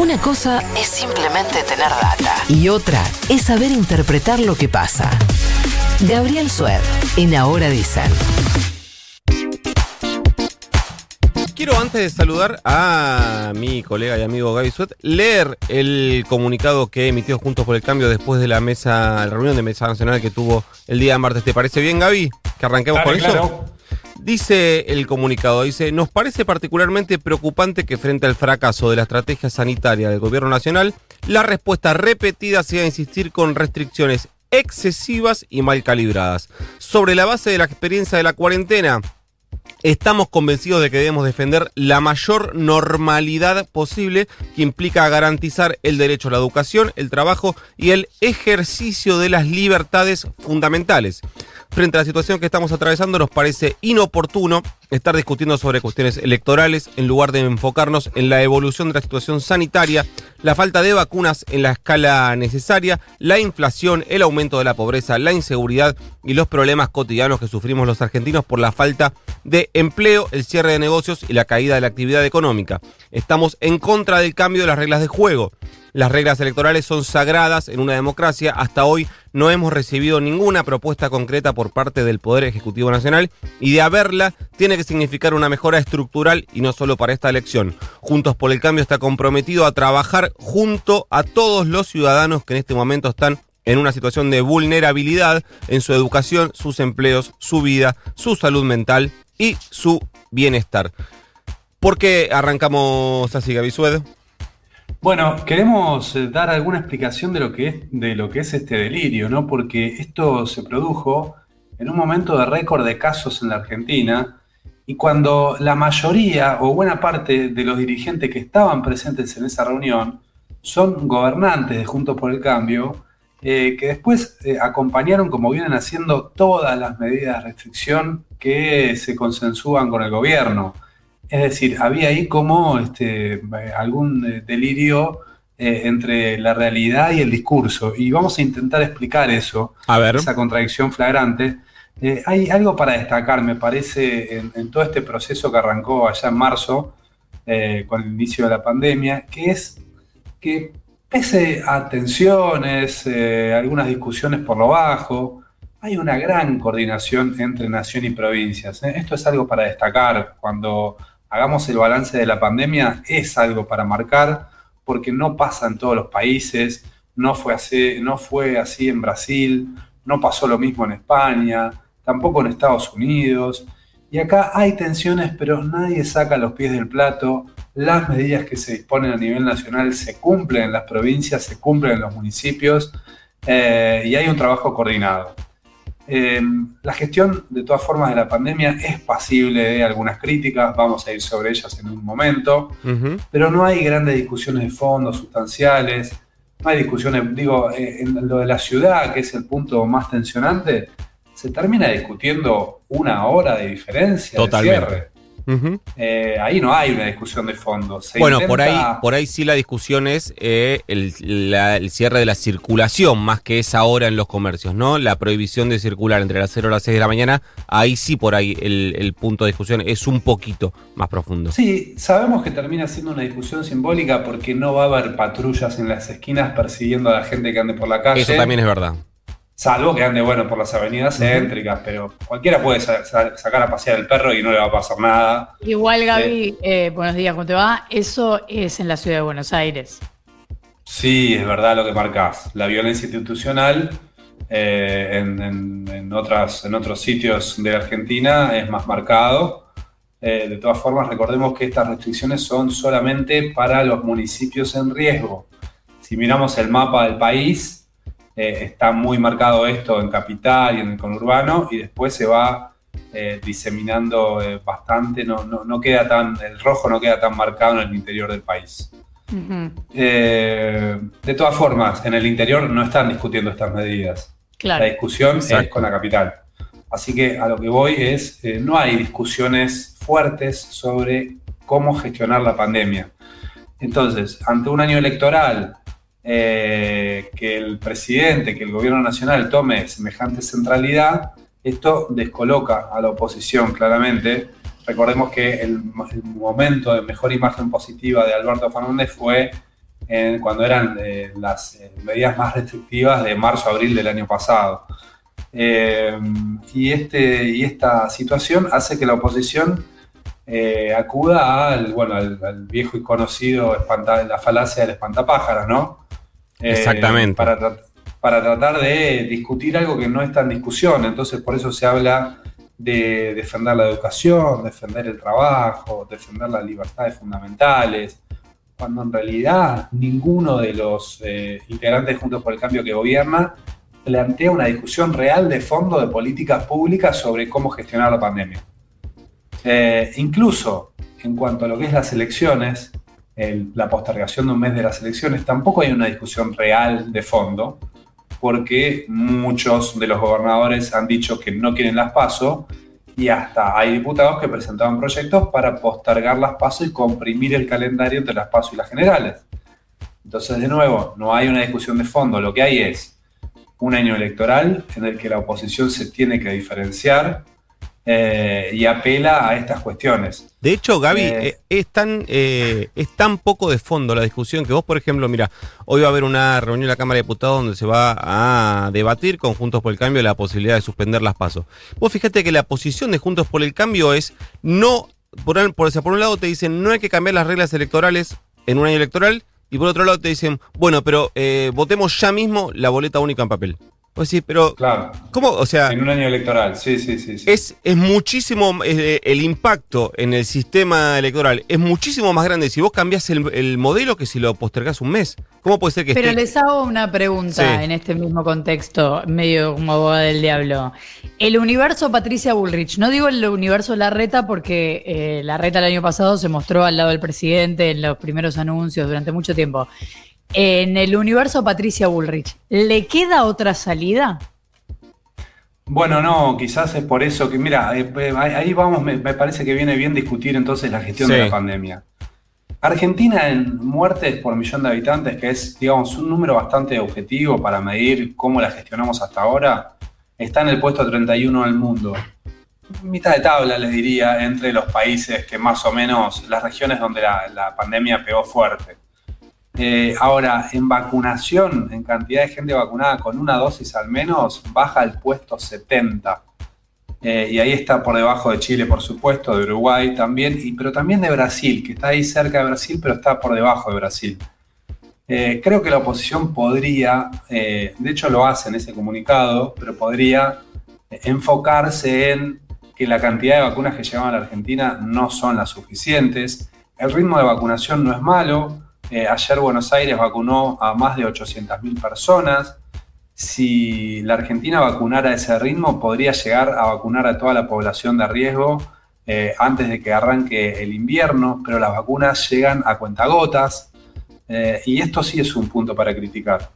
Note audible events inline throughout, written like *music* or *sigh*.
Una cosa es simplemente tener data y otra es saber interpretar lo que pasa. Gabriel Sued, en Ahora Dicen. Quiero antes de saludar a mi colega y amigo Gaby Suet, leer el comunicado que emitió Juntos por el Cambio después de la mesa, la reunión de mesa nacional que tuvo el día de martes. ¿Te parece bien, Gaby? Que arranquemos con eso. Dice el comunicado, dice, nos parece particularmente preocupante que frente al fracaso de la estrategia sanitaria del gobierno nacional, la respuesta repetida sea insistir con restricciones excesivas y mal calibradas. Sobre la base de la experiencia de la cuarentena, Estamos convencidos de que debemos defender la mayor normalidad posible que implica garantizar el derecho a la educación, el trabajo y el ejercicio de las libertades fundamentales. Frente a la situación que estamos atravesando, nos parece inoportuno estar discutiendo sobre cuestiones electorales en lugar de enfocarnos en la evolución de la situación sanitaria, la falta de vacunas en la escala necesaria, la inflación, el aumento de la pobreza, la inseguridad y los problemas cotidianos que sufrimos los argentinos por la falta de empleo, el cierre de negocios y la caída de la actividad económica. Estamos en contra del cambio de las reglas de juego. Las reglas electorales son sagradas en una democracia. Hasta hoy no hemos recibido ninguna propuesta concreta por parte del Poder Ejecutivo Nacional y de haberla tiene que significar una mejora estructural y no solo para esta elección. Juntos por el Cambio está comprometido a trabajar junto a todos los ciudadanos que en este momento están en una situación de vulnerabilidad en su educación, sus empleos, su vida, su salud mental y su bienestar. ¿Por qué arrancamos así, Gaby? Bueno, queremos eh, dar alguna explicación de lo que es, de lo que es este delirio, ¿no? Porque esto se produjo en un momento de récord de casos en la Argentina y cuando la mayoría o buena parte de los dirigentes que estaban presentes en esa reunión son gobernantes de Juntos por el Cambio, eh, que después eh, acompañaron, como vienen haciendo, todas las medidas de restricción que se consensúan con el gobierno. Es decir, había ahí como este, algún eh, delirio eh, entre la realidad y el discurso. Y vamos a intentar explicar eso, esa contradicción flagrante. Hay algo para destacar, me parece, en, todo este proceso que arrancó allá en marzo, con el inicio de la pandemia, que es que pese a tensiones, algunas discusiones por lo bajo, hay una gran coordinación entre nación y provincias. Esto es algo para destacar cuando hagamos el balance de la pandemia, es algo para marcar, porque no pasa en todos los países, no fue así, no fue así en Brasil, no pasó lo mismo en España, tampoco en Estados Unidos. Y acá hay tensiones, pero nadie saca los pies del plato. Las medidas que se disponen a nivel nacional se cumplen en las provincias, se cumplen en los municipios eh, y hay un trabajo coordinado. Em, la gestión, de todas formas, de la pandemia es pasible de algunas críticas, vamos a ir sobre ellas en un momento, pero no hay grandes discusiones de fondo, sustanciales, no hay discusiones, digo, eh, en lo de la ciudad, que es el punto más tensionante, se termina discutiendo una hora de diferencia de cierre. Eh, ahí no hay una discusión de fondo. bueno, por ahí, por ahí sí la discusión es eh, el, cierre de la circulación, más que es ahora en los comercios, ¿no? La prohibición de circular entre las 0 y las 6 de la mañana, ahí sí por ahí el, punto de discusión es un poquito más profundo. Sí, sabemos que termina siendo una discusión simbólica porque no va a haber patrullas en las esquinas persiguiendo a la gente que ande por la calle. Eso también es verdad. Salvo que ande, bueno, por las avenidas céntricas, pero cualquiera puede sacar a pasear el perro y no le va a pasar nada. Igual, Gaby, eh, buenos días, ¿cómo te va? Eso es en la ciudad de Buenos Aires. Sí, es verdad lo que marcás. La violencia institucional eh, en, otras, en otros sitios de Argentina es más marcado. Eh, de todas formas, recordemos que estas restricciones son solamente para los municipios en riesgo. Si miramos el mapa del país, eh, está muy marcado esto en capital y en el conurbano y después se va eh, diseminando eh, bastante, no, no, queda tan, el rojo no queda tan marcado en el interior del país. de todas formas, en el interior no están discutiendo estas medidas. La discusión es con la capital. Así que a lo que voy es, no hay discusiones fuertes sobre cómo gestionar la pandemia. Entonces, ante un año electoral eh, que el presidente, que el gobierno nacional tome semejante centralidad, esto descoloca a la oposición claramente. Recordemos que el, momento de mejor imagen positiva de Alberto Fernández fue cuando eran eh, las eh, medidas más restrictivas de marzo-abril del año pasado. y, este, y esta situación hace que la oposición acuda al, bueno, al, viejo y conocido la falacia del espantapájaros, ¿no? Exactamente. Para, para tratar de discutir algo que no está en discusión. Entonces, por eso se habla de defender la educación, defender el trabajo, defender las libertades fundamentales, cuando en realidad ninguno de los eh, integrantes Juntos por el Cambio que gobierna plantea una discusión real de fondo de políticas públicas sobre cómo gestionar la pandemia. Eh, incluso en cuanto a lo que es las elecciones, la postergación de un mes de las elecciones, tampoco hay una discusión real de fondo, porque muchos de los gobernadores han dicho que no quieren las PASO y hasta hay diputados que presentaban proyectos para postergar las PASO y comprimir el calendario entre las PASO y las generales. Entonces, de nuevo, no hay una discusión de fondo, lo que hay es un año electoral en el que la oposición se tiene que diferenciar eh, y apela a estas cuestiones. De hecho, Gaby, eh, eh, es, tan, es tan poco de fondo la discusión que vos, por ejemplo, mira, hoy va a haber una reunión en la Cámara de Diputados donde se va a debatir con Juntos por el Cambio la posibilidad de suspender las pasos. Vos fíjate que la posición de Juntos por el Cambio es no, por, por, por un lado te dicen no hay que cambiar las reglas electorales en un año electoral y por otro lado te dicen, bueno, pero votemos ya mismo la boleta única en papel. Pues sí, pero. Claro. ¿Cómo? O sea. En un año electoral, sí, sí, sí. Es, es muchísimo. el impacto en el sistema electoral es muchísimo más grande si vos cambiás el, modelo que si lo postergás un mes. ¿Cómo puede ser que Pero les hago una pregunta en este mismo contexto, medio como abogada del diablo. El universo Patricia Bullrich, no digo el universo Larreta porque eh, Larreta el año pasado se mostró al lado del presidente en los primeros anuncios durante mucho tiempo en el universo Patricia Bullrich, ¿le queda otra salida? Bueno, no, quizás es por eso que, mira, eh, eh, ahí vamos, me, parece que viene bien discutir entonces la gestión de la pandemia. Argentina en muertes por millón de habitantes, que es, digamos, un número bastante objetivo para medir cómo la gestionamos hasta ahora, está en el puesto 31 del mundo. Mitad de tabla, les diría, entre los países que más o menos, las regiones donde la pandemia pegó fuerte. Eh, ahora, en vacunación, en cantidad de gente vacunada con una dosis al menos, baja al puesto 70. Eh, y ahí está por debajo de Chile, por supuesto, de Uruguay también, y, pero también de Brasil, que está ahí cerca de Brasil, pero está por debajo de Brasil. Eh, creo que la oposición podría, de hecho lo hace en ese comunicado, pero podría enfocarse en que la cantidad de vacunas que llegaban a la Argentina no son las suficientes. El ritmo de vacunación no es malo, eh, ayer Buenos Aires vacunó a más de 800.000 personas. Si la Argentina vacunara a ese ritmo, podría llegar a vacunar a toda la población de riesgo eh, antes de que arranque el invierno, pero las vacunas llegan a cuentagotas. Eh, y esto sí es un punto para criticar.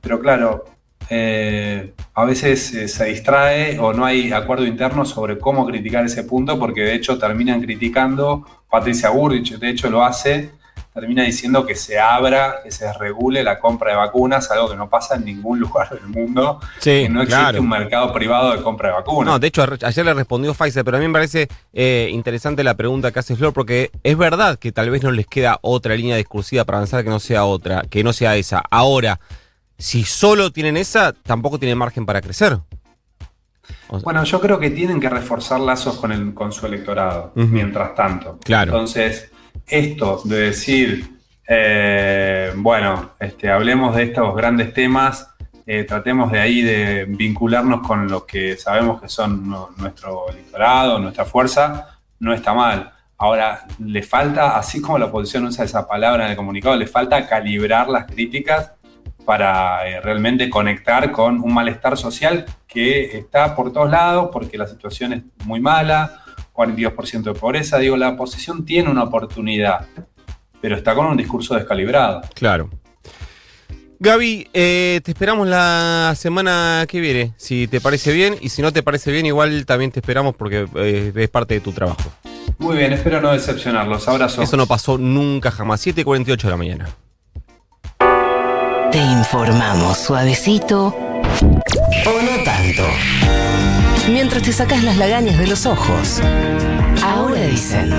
Pero claro, a veces se distrae o no hay acuerdo interno sobre cómo criticar ese punto, porque de hecho terminan criticando, Patricia Burrich de hecho lo hace, termina diciendo que se abra, que se regule la compra de vacunas, algo que no pasa en ningún *laughs* lugar del mundo. que no existe un mercado privado de compra de vacunas. No, de hecho, ayer le respondió Pfizer, pero a mí me parece eh, interesante la pregunta que hace Flor, porque es verdad que tal vez no les queda otra línea discursiva para avanzar que no sea otra, que no sea esa. Ahora, si solo tienen esa, tampoco tienen margen para crecer. bueno, yo creo que tienen que reforzar lazos con, el, con su electorado, mientras tanto. Claro. Entonces, esto de decir, eh, bueno, este, hablemos de estos grandes temas, eh, tratemos de ahí de vincularnos con lo que sabemos que son nuestro electorado, nuestra fuerza, no está mal. Ahora, le falta, así como la oposición usa esa palabra en el comunicado, le falta calibrar las críticas para eh, realmente conectar con un malestar social que está por todos lados porque la situación es muy mala, 42% de pobreza. Digo, la oposición tiene una oportunidad, pero está con un discurso descalibrado. Claro. Gaby, eh, te esperamos la semana que viene, si te parece bien, y si no te parece bien, igual también te esperamos porque eh, es parte de tu trabajo. Muy bien, espero no decepcionarlos. Abrazo. Eso no pasó nunca jamás. 7.48 de la mañana. Te informamos suavecito o no tanto mientras te sacas las lagañas de los ojos. Ahora dicen.